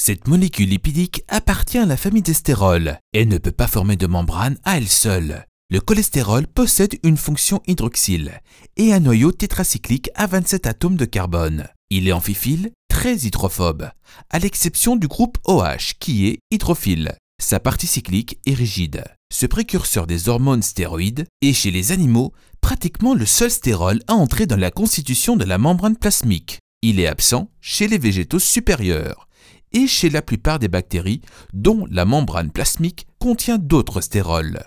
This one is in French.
Cette molécule lipidique appartient à la famille des stérols et ne peut pas former de membrane à elle seule. Le cholestérol possède une fonction hydroxyle et un noyau tétracyclique à 27 atomes de carbone. Il est amphiphile, très hydrophobe, à l'exception du groupe OH qui est hydrophile. Sa partie cyclique est rigide. Ce précurseur des hormones stéroïdes est chez les animaux pratiquement le seul stérol à entrer dans la constitution de la membrane plasmique. Il est absent chez les végétaux supérieurs et chez la plupart des bactéries dont la membrane plasmique contient d'autres stérols.